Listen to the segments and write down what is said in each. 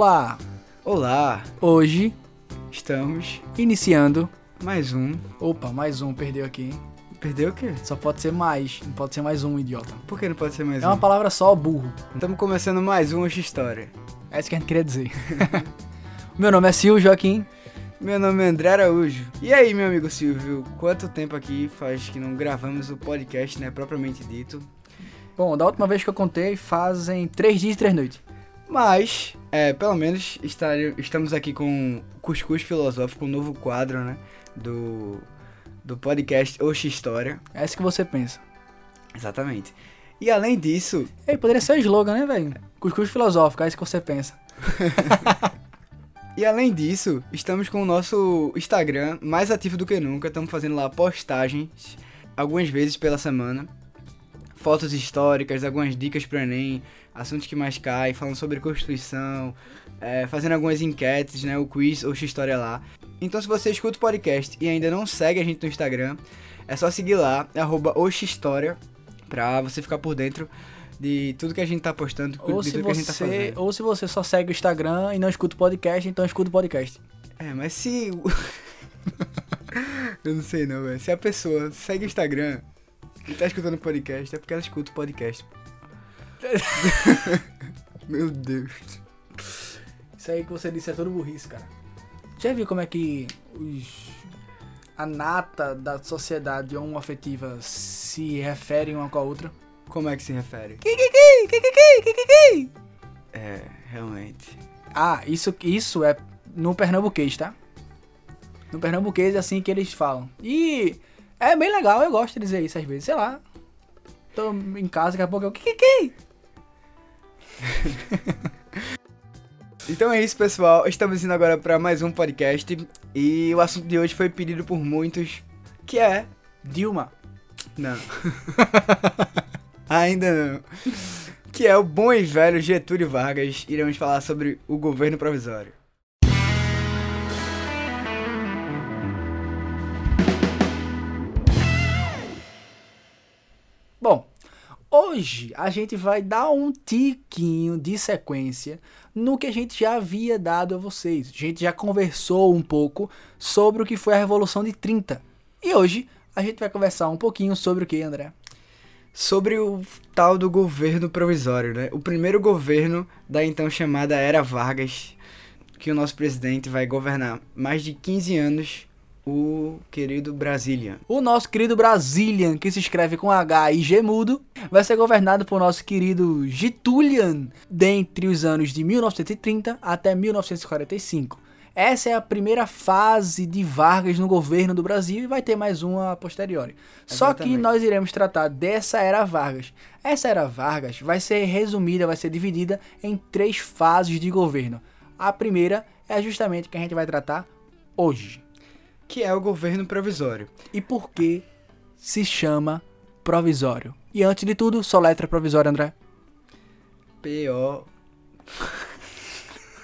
Olá! Olá, Hoje, estamos iniciando. mais um. Opa, mais um, perdeu aqui. hein? Perdeu o quê? Só pode ser mais, não pode ser mais um, idiota. Por que não pode ser mais É um? uma palavra só, burro. Estamos começando mais um Hoje História. É isso que a gente queria dizer. Meu nome é Silvio Joaquim. Meu nome é André Araújo. E aí, meu amigo Silvio, quanto tempo aqui faz que não gravamos o podcast, né, propriamente dito? Bom, da última vez que eu contei, fazem três dias e três noites. Mas, é, pelo menos estar, estamos aqui com Cuscuz Filosófico, um novo quadro, né, do, do podcast Hoje História. É isso que você pensa. Exatamente. E além disso, Ei, poderia ser o slogan, né, velho? Cuscuz filosófico, é isso que você pensa. E além disso, estamos com o nosso Instagram mais ativo do que nunca. Estamos fazendo lá postagens algumas vezes pela semana. Fotos históricas, algumas dicas pro Enem, assuntos que mais caem, falando sobre Constituição, é, fazendo algumas enquetes, né? O quiz ou História lá. Então, se você escuta o podcast e ainda não segue a gente no Instagram, é só seguir lá, arroba História, pra você ficar por dentro de tudo que a gente tá postando, Ou de tudo que a gente tá você, fazendo. ou se você só segue o Instagram e não escuta o podcast, então escuta o podcast. É, mas se. Eu não sei não, velho. Se a pessoa segue o Instagram e tá escutando podcast, é porque ela escuta o podcast. Meu Deus. Isso aí que você disse é tudo burrice, cara. Já viu como é que os... a nata da sociedade homoafetiva se referem uma com a outra? Como é que se refere? Kikiki, kikiki, kikiki. É, realmente. Ah, isso, isso é no pernambuquês, tá? No pernambuquês é assim que eles falam. E é bem legal, eu gosto de dizer isso às vezes. Sei lá. Tô em casa, daqui a pouco eu... Kikiki. Então é isso, pessoal. Estamos indo agora para mais um podcast. E o assunto de hoje foi pedido por muitos, que é. Dilma. Não. Ainda não. Que é o bom e velho Getúlio Vargas. Iremos falar sobre o governo provisório. Hoje a gente vai dar um tiquinho de sequência no que a gente já havia dado a vocês. A gente já conversou um pouco sobre o que foi a Revolução de 30. E hoje a gente vai conversar um pouquinho sobre o que, André? Sobre o tal do governo provisório, né? O primeiro governo da então chamada Era Vargas, que o nosso presidente vai governar mais de 15 anos, o querido Brasília. O nosso querido Brazilian, que se escreve com H e G mudo, vai ser governado por nosso querido Gitulian dentre os anos de 1930 até 1945. Essa é a primeira fase de Vargas no governo do Brasil e vai ter mais uma a posteriori. Só que Exatamente. nós iremos tratar dessa era Vargas. Essa era Vargas vai ser resumida, vai ser dividida em três fases de governo. A primeira é justamente que a gente vai tratar hoje. Que é o governo provisório. E por que se chama provisório? E antes de tudo, só letra provisório, André. P.O.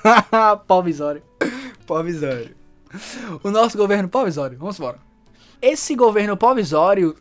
provisório. provisório. O nosso governo provisório. Vamos embora. Esse governo provisório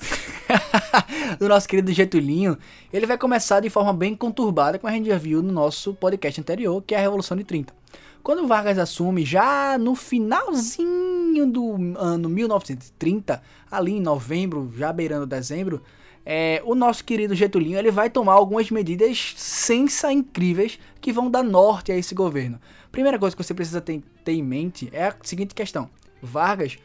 do nosso querido Getulinho, ele vai começar de forma bem conturbada, como a gente já viu no nosso podcast anterior, que é a Revolução de 30. Quando Vargas assume, já no finalzinho do ano 1930, ali em novembro, já beirando dezembro, é, o nosso querido Getulinho ele vai tomar algumas medidas sensa incríveis que vão dar norte a esse governo. Primeira coisa que você precisa ter, ter em mente é a seguinte questão: Vargas,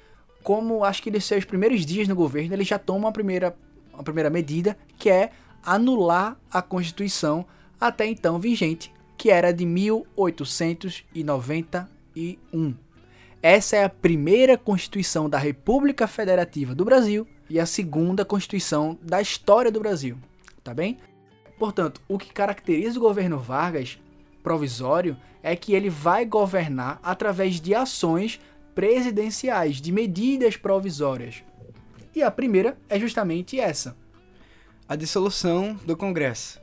como acho que nos seus primeiros dias no governo, ele já toma uma primeira, uma primeira medida que é anular a Constituição até então vigente, que era de 1891. Essa é a primeira Constituição da República Federativa do Brasil e a segunda Constituição da história do Brasil, tá bem? Portanto, o que caracteriza o governo Vargas provisório é que ele vai governar através de ações presidenciais, de medidas provisórias. E a primeira é justamente essa. A dissolução do Congresso.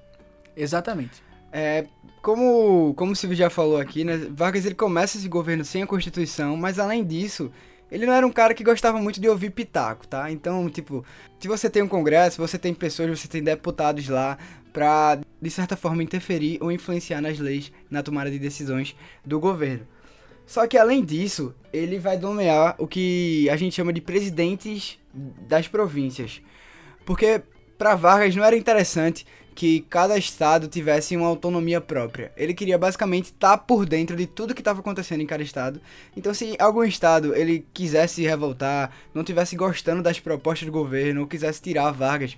Exatamente. É, como, como o Silvio já falou aqui, né, Vargas ele começa esse governo sem a Constituição, mas além disso, ele não era um cara que gostava muito de ouvir pitaco, tá? Então, tipo, se você tem um congresso, você tem pessoas, você tem deputados lá pra, de certa forma, interferir ou influenciar nas leis, na tomada de decisões do governo. Só que além disso, ele vai nomear o que a gente chama de presidentes das províncias. Porque para Vargas não era interessante que cada estado tivesse uma autonomia própria. Ele queria basicamente estar tá por dentro de tudo que estava acontecendo em cada estado. Então, se algum estado ele quisesse se revoltar, não tivesse gostando das propostas do governo, ou quisesse tirar Vargas,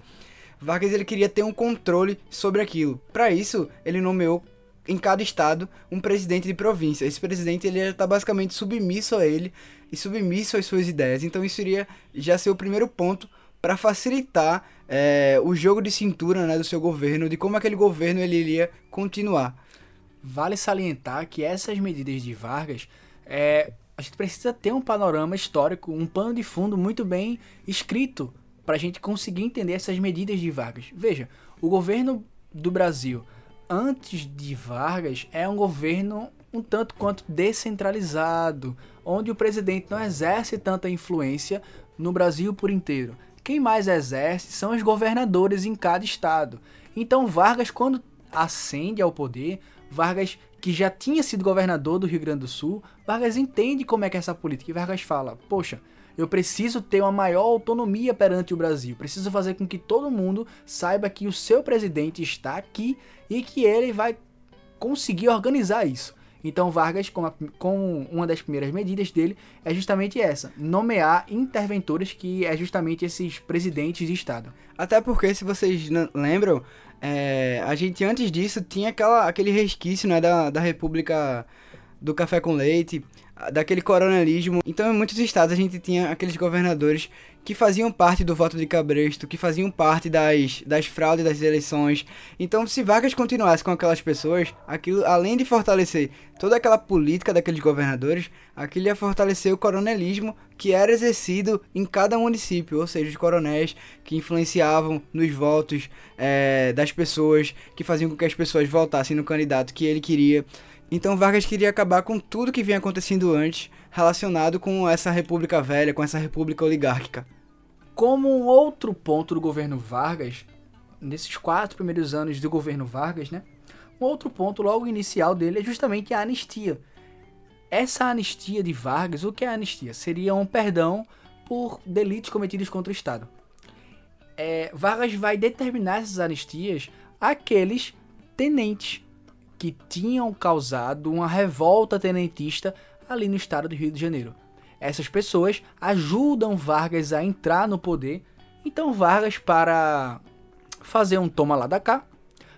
Vargas ele queria ter um controle sobre aquilo. Para isso, ele nomeou em cada estado um presidente de província. Esse presidente ele está basicamente submisso a ele e submisso às suas ideias. Então isso iria já ser o primeiro ponto para facilitar é, o jogo de cintura né, do seu governo, de como aquele governo ele iria continuar. Vale salientar que essas medidas de Vargas, é, a gente precisa ter um panorama histórico, um pano de fundo muito bem escrito para a gente conseguir entender essas medidas de Vargas. Veja, o governo do Brasil antes de Vargas é um governo um tanto quanto descentralizado, onde o presidente não exerce tanta influência no Brasil por inteiro. Quem mais exerce são os governadores em cada estado. Então Vargas, quando ascende ao poder, Vargas, que já tinha sido governador do Rio Grande do Sul, Vargas entende como é que é essa política. E Vargas fala: Poxa, eu preciso ter uma maior autonomia perante o Brasil. Preciso fazer com que todo mundo saiba que o seu presidente está aqui e que ele vai conseguir organizar isso. Então Vargas, com, a, com, uma das primeiras medidas dele, é justamente essa: nomear interventores, que é justamente esses presidentes de Estado. Até porque, se vocês lembram, é, a gente antes disso tinha aquela, aquele resquício né, da, da República do Café com Leite, daquele coronelismo. Então, em muitos estados a gente tinha aqueles governadores que faziam parte do voto de cabresto, que faziam parte das, das fraudes das eleições. Então, se Vargas continuasse com aquelas pessoas, aquilo, além de fortalecer toda aquela política daqueles governadores, aquilo ia fortalecer o coronelismo que era exercido em cada município, ou seja, os coronéis que influenciavam nos votos é, das pessoas, que faziam com que as pessoas votassem no candidato que ele queria. Então Vargas queria acabar com tudo que vinha acontecendo antes, relacionado com essa república velha, com essa república oligárquica. Como um outro ponto do governo Vargas, nesses quatro primeiros anos do governo Vargas, né? Um outro ponto logo inicial dele é justamente a anistia. Essa anistia de Vargas, o que é anistia? Seria um perdão por delitos cometidos contra o Estado. É, Vargas vai determinar essas anistias àqueles tenentes que tinham causado uma revolta tenentista ali no estado do Rio de Janeiro. Essas pessoas ajudam Vargas a entrar no poder, então Vargas, para fazer um toma lá da cá,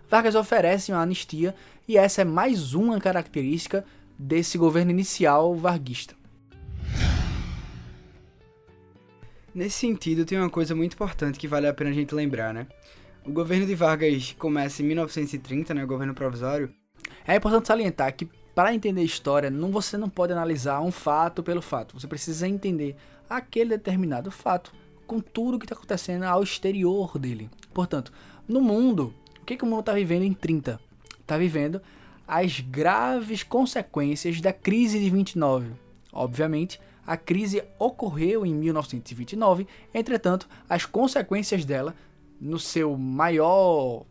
Vargas oferece uma anistia e essa é mais uma característica desse governo inicial varguista. Nesse sentido, tem uma coisa muito importante que vale a pena a gente lembrar, né? O governo de Vargas começa em 1930, né, o governo provisório, é importante salientar que para entender história, não, você não pode analisar um fato pelo fato. Você precisa entender aquele determinado fato com tudo que está acontecendo ao exterior dele. Portanto, no mundo, o que, que o mundo está vivendo em 30? Está vivendo as graves consequências da crise de 29. Obviamente, a crise ocorreu em 1929, entretanto, as consequências dela, no seu maior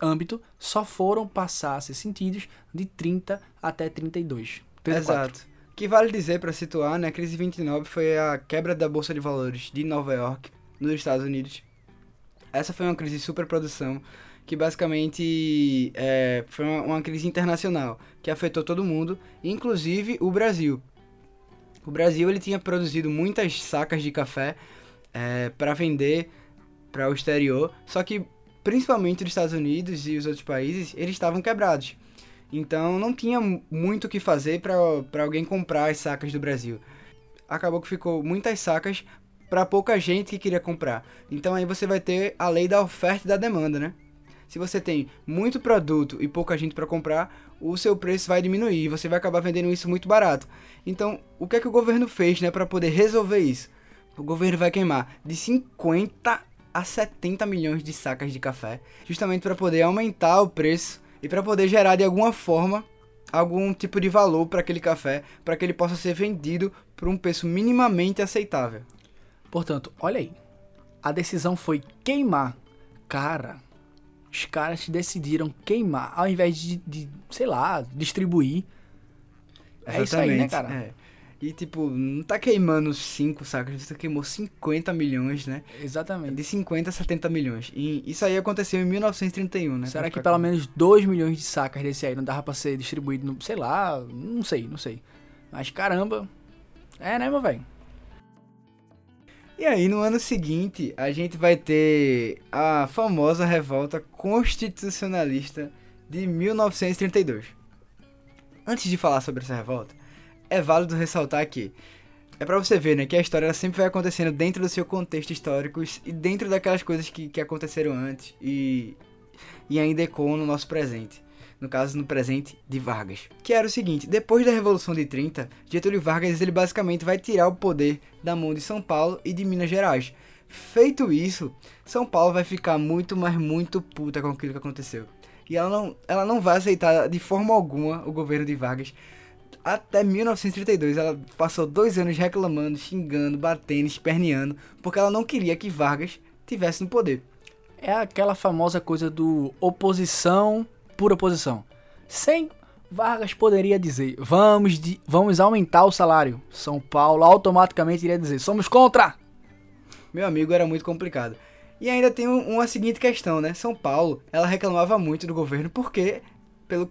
âmbito só foram passar a ser sentidos de 30 até 32. 34. Exato. Que vale dizer, para situar, né, a crise de 29 foi a quebra da Bolsa de Valores de Nova York, nos Estados Unidos. Essa foi uma crise de superprodução que basicamente é, foi uma, uma crise internacional que afetou todo mundo, inclusive o Brasil. O Brasil ele tinha produzido muitas sacas de café é, para vender para o exterior, só que principalmente os Estados Unidos e os outros países, eles estavam quebrados. Então não tinha muito o que fazer para alguém comprar as sacas do Brasil. Acabou que ficou muitas sacas para pouca gente que queria comprar. Então aí você vai ter a lei da oferta e da demanda, né? Se você tem muito produto e pouca gente para comprar, o seu preço vai diminuir e você vai acabar vendendo isso muito barato. Então, o que é que o governo fez, né, para poder resolver isso? O governo vai queimar de 50 a 70 milhões de sacas de café, justamente para poder aumentar o preço e para poder gerar de alguma forma algum tipo de valor para aquele café, para que ele possa ser vendido por um preço minimamente aceitável. Portanto, olha aí. A decisão foi queimar. Cara, os caras decidiram queimar ao invés de, de sei lá, distribuir. É isso aí, né, cara? É. E, tipo, não tá queimando 5 sacas, você queimou 50 milhões, né? Exatamente. De 50 a 70 milhões. E isso aí aconteceu em 1931, né? Será que pelo menos 2 milhões de sacas desse aí não dava pra ser distribuído, no, sei lá, não sei, não sei. Mas caramba. É, né, meu velho? E aí, no ano seguinte, a gente vai ter a famosa revolta constitucionalista de 1932. Antes de falar sobre essa revolta, é válido ressaltar que é para você ver, né, que a história sempre vai acontecendo dentro do seu contexto histórico e dentro daquelas coisas que, que aconteceram antes e, e ainda ecoam no nosso presente. No caso, no presente de Vargas. Que era o seguinte, depois da Revolução de 30, Getúlio Vargas ele basicamente vai tirar o poder da mão de São Paulo e de Minas Gerais. Feito isso, São Paulo vai ficar muito, mas muito puta com aquilo que aconteceu. E ela não, ela não vai aceitar de forma alguma o governo de Vargas, até 1932. Ela passou dois anos reclamando, xingando, batendo, esperneando, porque ela não queria que Vargas tivesse no poder. É aquela famosa coisa do oposição por oposição. Sem Vargas poderia dizer: vamos, de, vamos aumentar o salário. São Paulo automaticamente iria dizer: somos contra. Meu amigo, era muito complicado. E ainda tem uma seguinte questão, né? São Paulo, ela reclamava muito do governo porque, pelo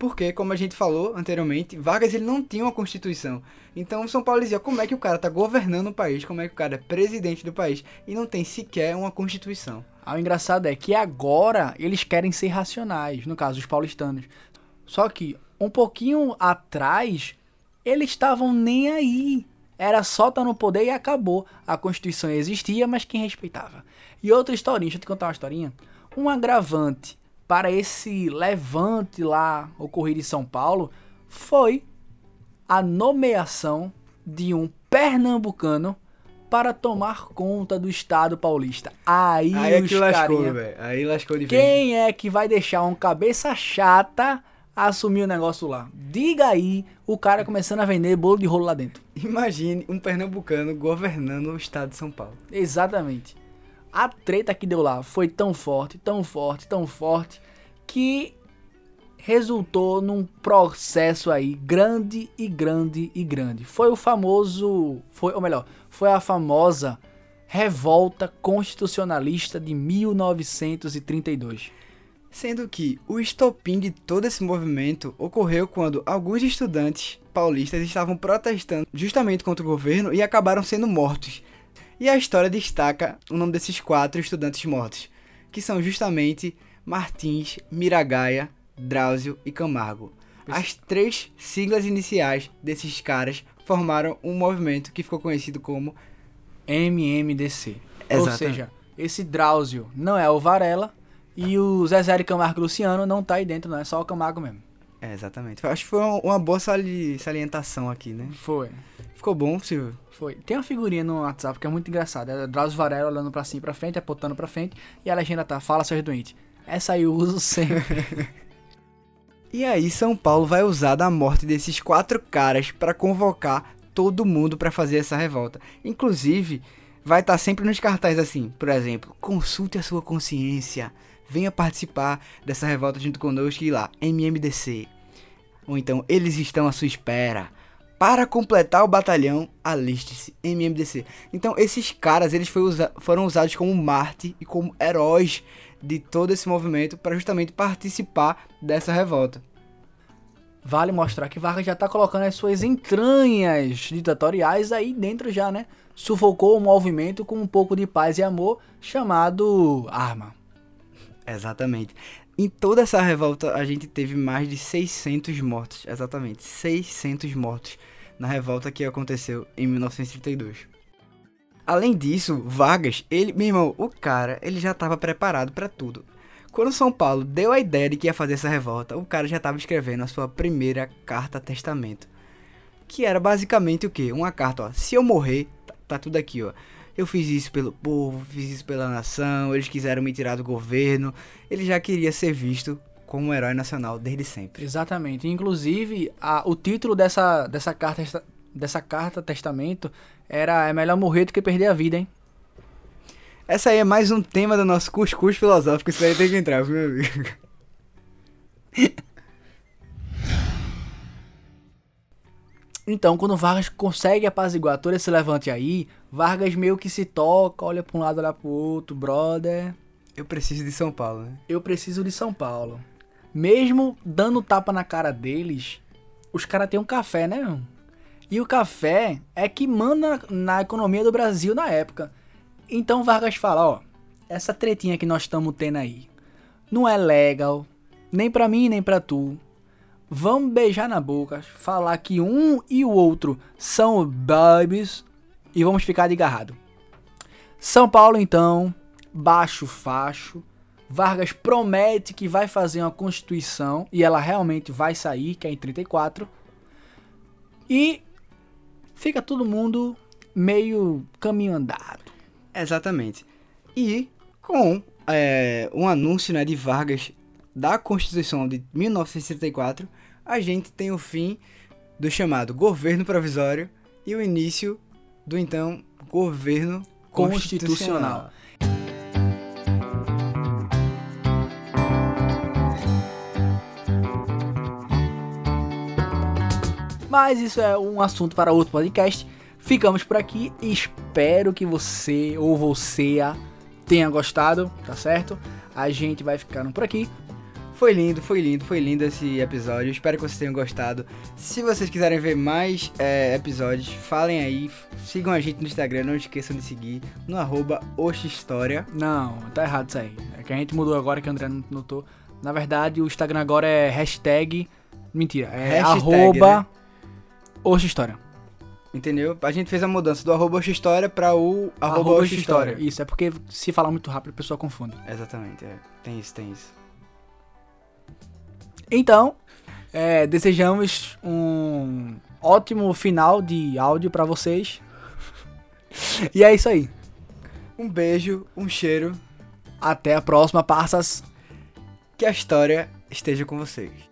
porque, como a gente falou anteriormente, Vargas ele não tinha uma constituição. Então São Paulo dizia como é que o cara tá governando o país, como é que o cara é presidente do país e não tem sequer uma constituição. Ah, o engraçado é que agora eles querem ser racionais, no caso os paulistanos. Só que um pouquinho atrás eles estavam nem aí. Era só estar tá no poder e acabou. A Constituição existia, mas quem respeitava? E outra historinha, deixa eu te contar uma historinha. Um agravante para esse levante lá ocorrido em São Paulo foi a nomeação de um pernambucano para tomar conta do estado paulista. Aí, Aí os lascou, velho. Aí lascou de vez. Quem é que vai deixar um cabeça chata assumir o negócio lá? Diga aí o cara começando a vender bolo de rolo lá dentro. Imagine um pernambucano governando o estado de São Paulo. Exatamente a treta que deu lá foi tão forte, tão forte, tão forte, que resultou num processo aí grande e grande e grande. Foi o famoso, foi, ou melhor, foi a famosa revolta constitucionalista de 1932. Sendo que o estopim de todo esse movimento ocorreu quando alguns estudantes paulistas estavam protestando justamente contra o governo e acabaram sendo mortos e a história destaca o nome desses quatro estudantes mortos, que são justamente Martins, Miragaia, Drauzio e Camargo. As três siglas iniciais desses caras formaram um movimento que ficou conhecido como MMDC. Ou seja, esse Drauzio não é o Varela e o Zezé de Camargo Luciano não tá aí dentro, não é só o Camargo mesmo. É, exatamente. Acho que foi uma boa sali salientação aqui, né? Foi. Ficou bom, Silvio? Foi. Tem uma figurinha no WhatsApp que é muito engraçada. É Drauzio Varela olhando pra cima e pra frente, apontando pra frente, e a legenda tá, fala seus doentes. Essa aí eu uso sempre. e aí São Paulo vai usar da morte desses quatro caras para convocar todo mundo para fazer essa revolta. Inclusive, vai estar tá sempre nos cartazes assim, por exemplo, consulte a sua consciência, venha participar dessa revolta junto conosco e lá, MMDC. Ou então, eles estão à sua espera. Para completar o batalhão, aliste-se, MMDC. Então, esses caras, eles usa foram usados como Marte e como heróis de todo esse movimento para justamente participar dessa revolta. Vale mostrar que Vargas já está colocando as suas entranhas ditatoriais aí dentro já, né? Sufocou o movimento com um pouco de paz e amor chamado arma. Exatamente. Em toda essa revolta, a gente teve mais de 600 mortos. Exatamente, 600 mortos na revolta que aconteceu em 1932. Além disso, Vargas, ele, meu irmão, o cara, ele já estava preparado para tudo. Quando São Paulo deu a ideia de que ia fazer essa revolta, o cara já estava escrevendo a sua primeira carta testamento. Que era basicamente o que? Uma carta, ó. Se eu morrer, tá, tá tudo aqui, ó. Eu fiz isso pelo povo, fiz isso pela nação, eles quiseram me tirar do governo. Ele já queria ser visto como um herói nacional desde sempre. Exatamente. Inclusive, a- o título dessa, dessa, carta, dessa carta testamento era É melhor morrer do que perder a vida, hein? Essa aí é mais um tema do nosso cuscuz filosófico, isso aí tem que entrar, meu amigo? Então, quando Vargas consegue apaziguar todo esse levante aí, Vargas meio que se toca, olha pra um lado, olha pro outro, brother. Eu preciso de São Paulo, né? Eu preciso de São Paulo. Mesmo dando tapa na cara deles, os caras têm um café, né? E o café é que manda na economia do Brasil na época. Então Vargas fala, ó, essa tretinha que nós estamos tendo aí não é legal, nem pra mim, nem pra tu. Vamos beijar na boca, falar que um e o outro são babies e vamos ficar de garrado. São Paulo então, baixo facho, Vargas promete que vai fazer uma constituição e ela realmente vai sair, que é em 34. E fica todo mundo meio caminho andado. Exatamente. E com é, um anúncio né, de Vargas da Constituição de 1934, a gente tem o fim do chamado governo provisório e o início do então governo Constitucional. constitucional. Mas isso é um assunto para outro podcast. Ficamos por aqui. Espero que você ou você tenha gostado, tá certo? A gente vai ficando por aqui. Foi lindo, foi lindo, foi lindo esse episódio. Espero que vocês tenham gostado. Se vocês quiserem ver mais é, episódios, falem aí. Sigam a gente no Instagram, não esqueçam de seguir no arroba Oxhistória. Não, tá errado isso aí. É que a gente mudou agora que o André não notou. Na verdade, o Instagram agora é hashtag. Mentira, é Hashtag, arroba. né? História. Entendeu? A gente fez a mudança do arroba Oxhistória para o arroba Arroba Oxhistória. Isso, é porque se falar muito rápido a pessoa confunde. Exatamente, é. Tem isso, tem isso. Então, é, desejamos um ótimo final de áudio pra vocês. E é isso aí. Um beijo, um cheiro. Até a próxima, parças. Que a história esteja com vocês.